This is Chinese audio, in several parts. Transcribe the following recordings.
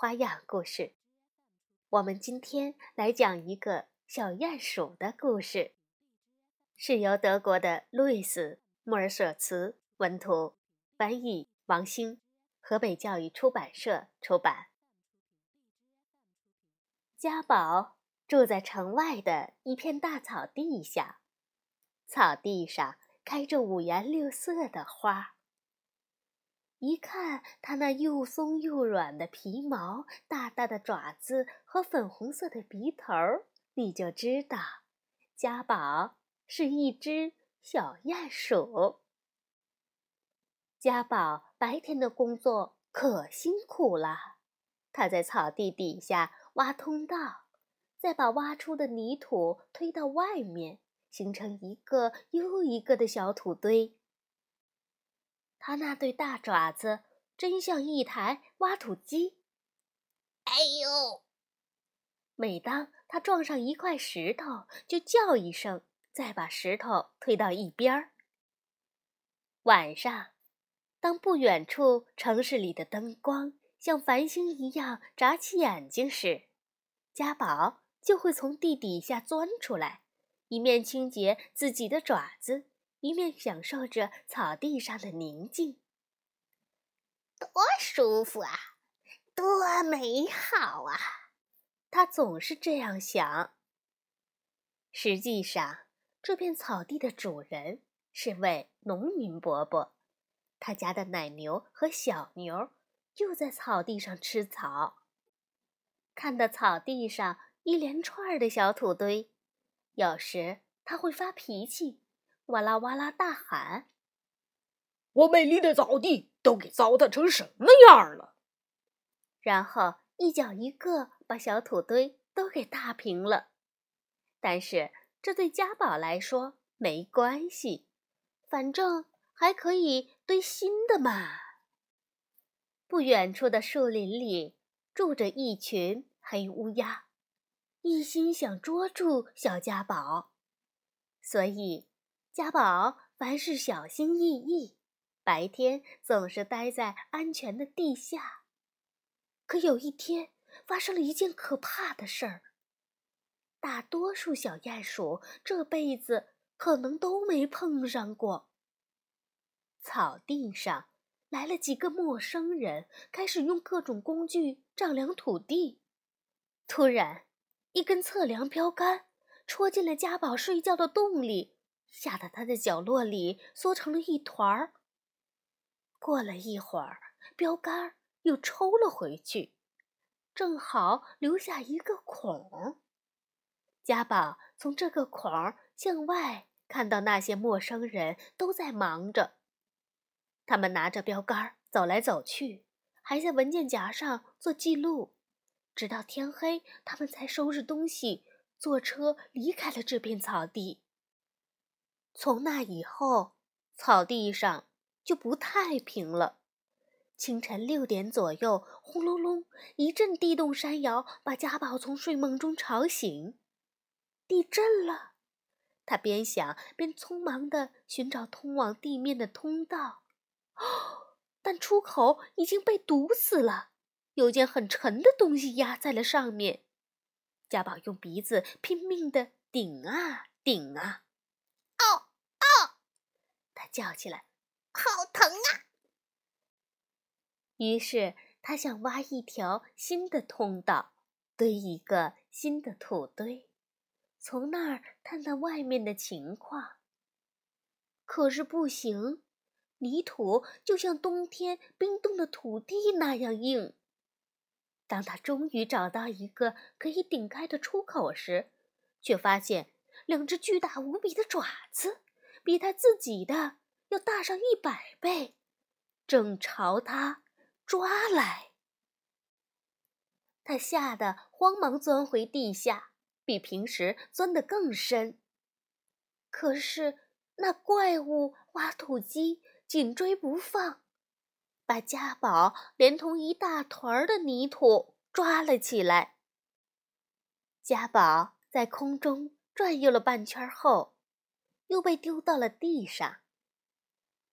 花样故事。我们今天来讲一个小鼹鼠的故事，是由德国的路易斯·莫尔舍茨文图，翻译王兴，河北教育出版社出版。家宝住在城外的一片大草地下，草地上开着五颜六色的花。一看它那又松又软的皮毛、大大的爪子和粉红色的鼻头，你就知道家宝是一只小鼹鼠。家宝白天的工作可辛苦了，他在草地底下挖通道，再把挖出的泥土推到外面，形成一个又一个的小土堆。他那对大爪子真像一台挖土机。哎呦！每当他撞上一块石头，就叫一声，再把石头推到一边儿。晚上，当不远处城市里的灯光像繁星一样眨起眼睛时，家宝就会从地底下钻出来，一面清洁自己的爪子。一面享受着草地上的宁静，多舒服啊，多美好啊！他总是这样想。实际上，这片草地的主人是位农民伯伯，他家的奶牛和小牛就在草地上吃草。看到草地上一连串的小土堆，有时他会发脾气。哇啦哇啦大喊：“我美丽的草地都给糟蹋成什么样了！”然后一脚一个把小土堆都给踏平了。但是这对家宝来说没关系，反正还可以堆新的嘛。不远处的树林里住着一群黑乌鸦，一心想捉住小家宝，所以。家宝凡事小心翼翼，白天总是待在安全的地下。可有一天，发生了一件可怕的事儿。大多数小鼹鼠这辈子可能都没碰上过。草地上来了几个陌生人，开始用各种工具丈量土地。突然，一根测量标杆戳进了家宝睡觉的洞里。吓得他在角落里缩成了一团儿。过了一会儿，标杆又抽了回去，正好留下一个孔。家宝从这个孔向外看到那些陌生人都在忙着，他们拿着标杆走来走去，还在文件夹上做记录。直到天黑，他们才收拾东西，坐车离开了这片草地。从那以后，草地上就不太平了。清晨六点左右，轰隆隆，一阵地动山摇，把家宝从睡梦中吵醒。地震了，他边想边匆忙地寻找通往地面的通道，哦 但出口已经被堵死了，有件很沉的东西压在了上面。家宝用鼻子拼命地顶啊顶啊。叫起来，好疼啊！于是他想挖一条新的通道，堆一个新的土堆，从那儿探探外面的情况。可是不行，泥土就像冬天冰冻的土地那样硬。当他终于找到一个可以顶开的出口时，却发现两只巨大无比的爪子。比他自己的要大上一百倍，正朝他抓来。他吓得慌忙钻回地下，比平时钻得更深。可是那怪物挖土机紧追不放，把家宝连同一大团儿的泥土抓了起来。家宝在空中转悠了半圈后，又被丢到了地上。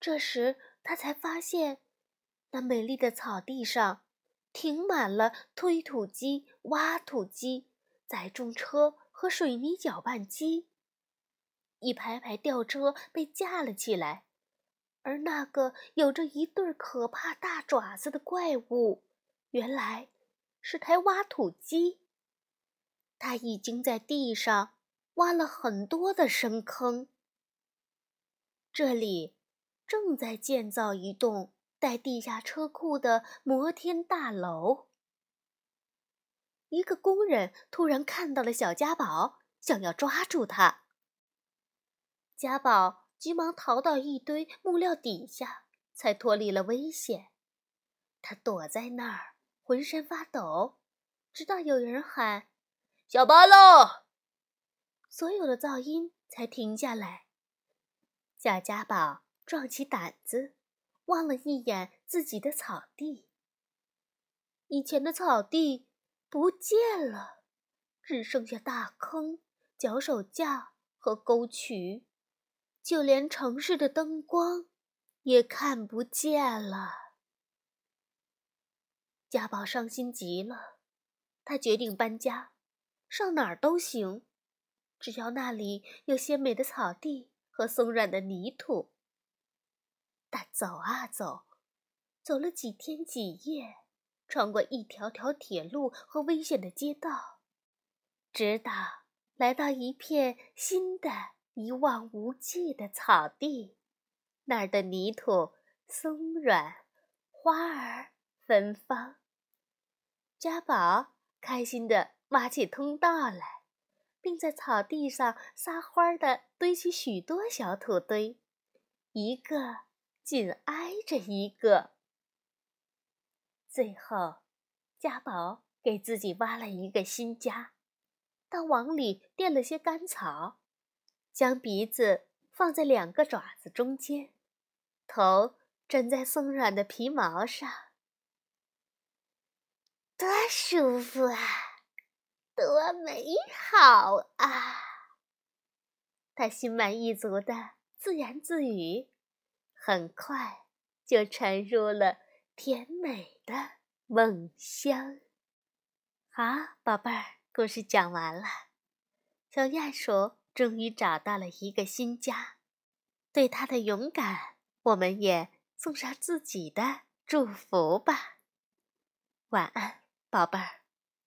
这时他才发现，那美丽的草地上停满了推土机、挖土机、载重车和水泥搅拌机。一排排吊车被架了起来，而那个有着一对可怕大爪子的怪物，原来是台挖土机。它已经在地上挖了很多的深坑。这里正在建造一栋带地下车库的摩天大楼。一个工人突然看到了小家宝，想要抓住他。家宝急忙逃到一堆木料底下，才脱离了危险。他躲在那儿，浑身发抖，直到有人喊。小巴喽！所有的噪音才停下来。小家宝壮起胆子，望了一眼自己的草地。以前的草地不见了，只剩下大坑、脚手架和沟渠，就连城市的灯光也看不见了。家宝伤心极了，他决定搬家。上哪儿都行，只要那里有鲜美的草地和松软的泥土。他走啊走，走了几天几夜，穿过一条条铁路和危险的街道，直到来到一片新的一望无际的草地。那儿的泥土松软，花儿芬芳。家宝开心的。挖起通道来，并在草地上撒欢的堆起许多小土堆，一个紧挨着一个。最后，家宝给自己挖了一个新家，他往里垫了些干草，将鼻子放在两个爪子中间，头枕在松软的皮毛上，多舒服啊！多美好啊！他心满意足的自言自语，很快就沉入了甜美的梦乡。好，宝贝儿，故事讲完了。小鼹鼠终于找到了一个新家，对他的勇敢，我们也送上自己的祝福吧。晚安，宝贝儿。